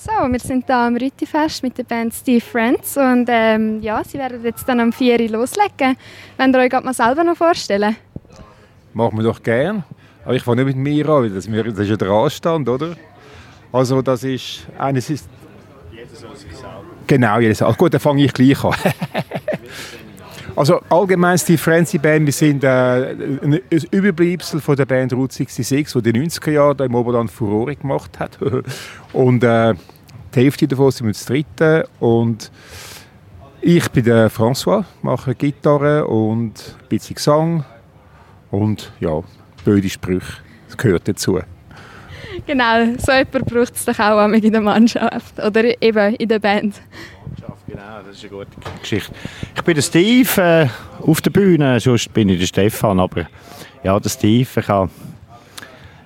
So, wir sind hier am Rüttifest mit der Band Steve Friends und ähm, ja, sie werden jetzt dann am 4 Uhr loslegen. Wollt ihr euch mal selber noch vorstellen? Machen wir doch gern. Aber ich fange nicht mit mir an, weil das, ist ja der Anstand, oder? Also das ist eines ist jeder soll sich selber. Genau, jeder soll. Gut, dann fange ich gleich an. also allgemein die Frenzy Band, wir sind äh, ein Überbleibsel von der Band Route 66, die in den 90er Jahren im Oberland Furore gemacht hat. und äh, die Hälfte davon sind wir das dritte und ich bin der François, mache Gitarre und ein bisschen Gesang und ja, blöde Sprüche. Das gehört dazu. Genau, so jemand braucht es doch auch in der Mannschaft oder eben in der Band. Genau, das ist eine gute Geschichte. Ich bin der Steve äh, auf der Bühne, sonst bin ich der Stefan, aber ja, der Steve, ich habe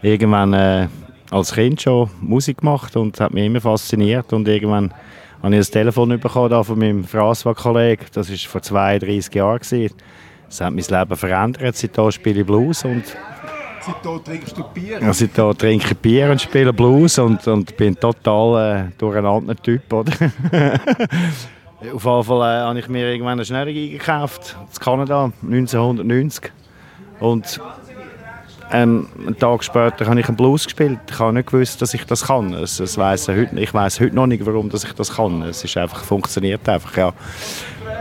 irgendwann äh, als Kind schon Musik gemacht und hat mich immer fasziniert und irgendwann habe ich ein Telefon bekommen von meinem François-Kollegen, das war vor 32 Jahren. Das hat mein Leben verändert, seitdem spiele ich Blues und Seitdem trinkst du Bier? Ja, seitdem trinke ich Bier und spiele Blues und, und bin total äh, durcheinander Typ, oder? Auf jeden Fall äh, habe ich mir irgendwann eine Schnellige gekauft, in Kanada, 1990. Und ähm, einen Tag später habe ich einen Blues gespielt. Ich habe nicht gewusst, dass ich das kann. Es, es weiss heute, ich weiß heute noch nicht, warum dass ich das kann. Es ist einfach, funktioniert einfach, ja.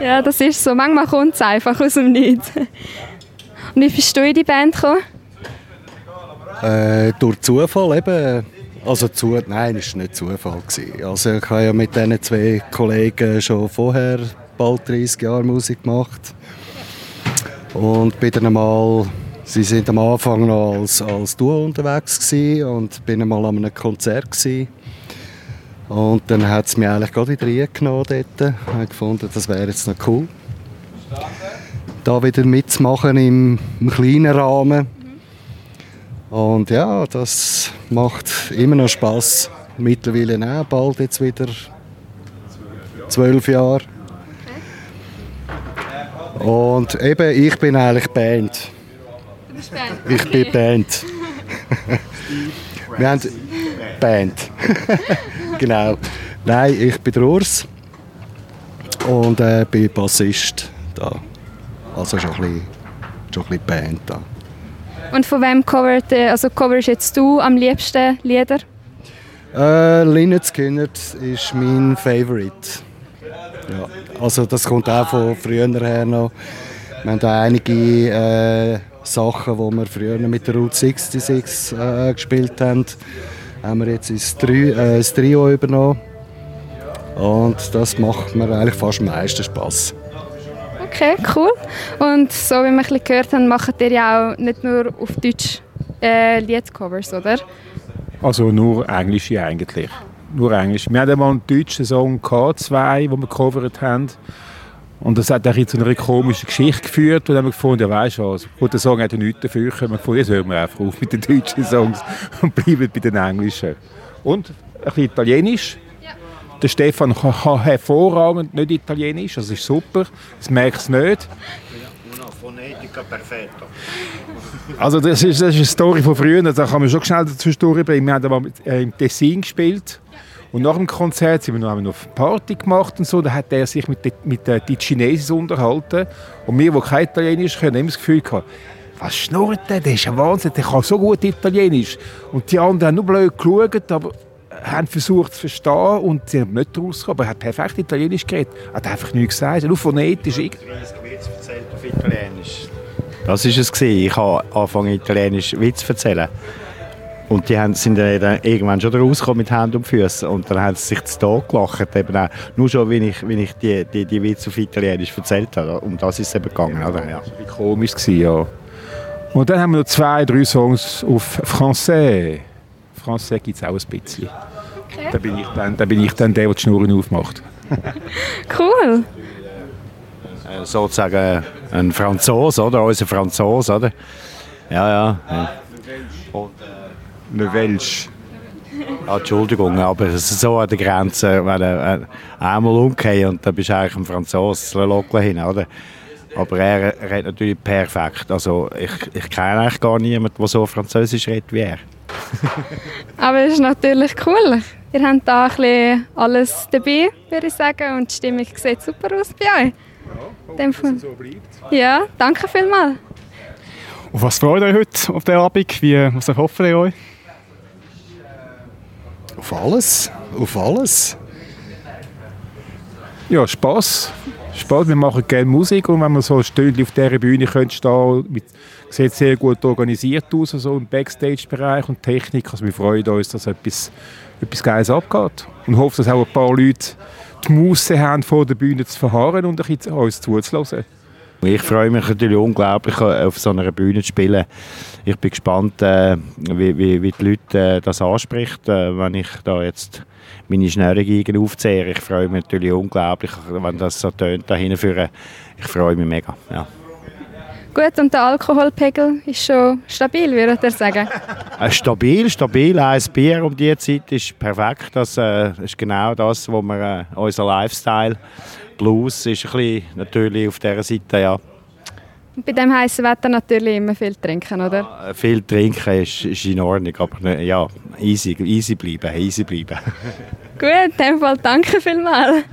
Ja, das ist so. Manchmal kommt es einfach aus dem Nichts. Und wie bist du in die Band gekommen? Äh, durch Zufall eben. Also zu, nein, es war nicht Zufall. Also ich habe ja mit diesen zwei Kollegen schon vorher bald 30 Jahre Musik gemacht. Und bin dann mal, sie sind am Anfang noch als, als Duo unterwegs gewesen und bin mal an einem Konzert gewesen. Und dann hat es mich eigentlich gerade wieder reingenommen dort. Ich habe gefunden, das wäre jetzt noch cool. Da wieder mitzumachen im, im kleinen Rahmen und ja, das macht immer noch Spaß. Mittlerweile auch, bald jetzt wieder zwölf Jahre. Und eben, ich bin eigentlich Band. Du bist Band? Ich bin Band. Wir haben Band. genau. Nein, ich bin der Urs und äh, bin Bassist da. Also schon ein bisschen, schon ein bisschen Band da. Und von wem covert, also coverst jetzt du am liebsten Lieder? Äh, Lynyrd Skynyrd ist mein Favorite. Ja, also das kommt auch von früher her noch. Wir haben da einige äh, Sachen, die wir früher mit der Route 66 äh, gespielt haben, haben wir jetzt ins, Tri äh, Trio übernommen. Und das macht mir eigentlich fast am meisten Spass. Okay, cool. Und so wie wir ein gehört haben, macht ihr ja auch nicht nur auf Deutsch äh, Liedcovers, oder? Also nur englische eigentlich. Nur Englisch. Wir hatten mal einen deutschen Song gehabt, zwei, den wir gecovert haben. Und das hat auch zu einer komischen Geschichte geführt. Und dann haben wir gefunden, ja, weißt du was, gut, der Song hat ja nichts dafür. Wir haben gefunden, jetzt hören wir einfach auf mit den deutschen Songs und bleiben bei den englischen. Und ein bisschen Italienisch. Der Stefan kann hervorragend nicht Italienisch, das ist super, das merkst du nicht. Also das ist, das ist eine Story von früher, da kann man schon schnell dazu durchbringen. Wir haben mal im Tessin gespielt und nach dem Konzert sind wir noch eine Party gemacht und so. Da hat er sich mit, den, mit den Chinesen unterhalten und wir, die kein Italienisch können, haben das Gefühl gehabt, was schnurrt der? Der ist ein Wahnsinn, der kann so gut Italienisch. Und die anderen haben nur blöd geschaut, aber haben versucht zu verstehen und sie haben nicht rausgekommen. Aber er hat perfekt Italienisch geredet. Er hat einfach nichts gesagt, nur phonetisch. auf Italienisch. Das war es. Ich habe angefangen, Italienisch Witz zu erzählen. Und die haben, sind dann irgendwann schon rausgekommen mit Händen und Füßen. Und dann haben sie sich zu Tod gelacht. Eben auch, nur schon, wenn ich, wenn ich die, die, die Witze auf Italienisch erzählt habe. Um das ist es eben gegangen. Oder? Ja. Das war komisch, ja. Und dann haben wir noch zwei, drei Songs auf Français. Français gibt es auch ein bisschen. Okay. Da, bin ich dann, da bin ich dann der, der die Schnurren aufmacht. cool. Äh, sozusagen ein Franzose, oder? Unser Franzose, oder? Ja, ja. ja. Und äh, ein Welsch. Ah, Entschuldigung, aber es ist so an der Grenze, wenn du einmal umgehst und dann bist du eigentlich ein Franzose, hin, oder? Aber er redet natürlich perfekt. Also ich, ich kenne eigentlich gar niemanden, der so Französisch redet wie er. Aber es ist natürlich cool. Ihr habt da ein bisschen alles dabei, würde ich sagen, und die Stimmung sieht super aus bei euch. Ja, hoffe, so bleibt. Ja, danke vielmals. Auf was freut ihr euch heute auf den Abend? Wie, was erhoffen ihr euch? Auf alles, auf alles. Ja, Spass. Spaß. Wir machen gerne Musik und wenn man so Stündchen auf dieser Bühne könnte stehen, mit, sieht sehr gut organisiert aus, so im Backstage-Bereich und Technik. Also wir freuen uns, dass etwas, etwas Geiles abgeht und hoffen, dass auch ein paar Leute die Muße haben, vor der Bühne zu verharren und ein bisschen uns zuzulassen. Ich freue mich natürlich unglaublich, äh, auf so einer Bühne zu spielen. Ich bin gespannt, äh, wie, wie, wie, die Leute äh, das anspricht, wenn ich da jetzt meine Schnürrungen aufzehre. Ich freue mich natürlich unglaublich, wenn das so tönt da hinführen. Ich freue mich mega. Ja. Gut, und der Alkoholpegel ist schon stabil, würde ich sagen? Äh, stabil, stabil. Ein Bier um diese Zeit ist perfekt. Das äh, ist genau das, was wir, äh, unser Lifestyle Blues ist ein bisschen natürlich auf dieser Seite, ja. Und bei diesem heißen Wetter natürlich immer viel trinken, oder? Ja, viel trinken ist, ist in Ordnung, aber ja, easy, easy bleiben, easy bleiben. Gut, in dem Fall danke vielmals.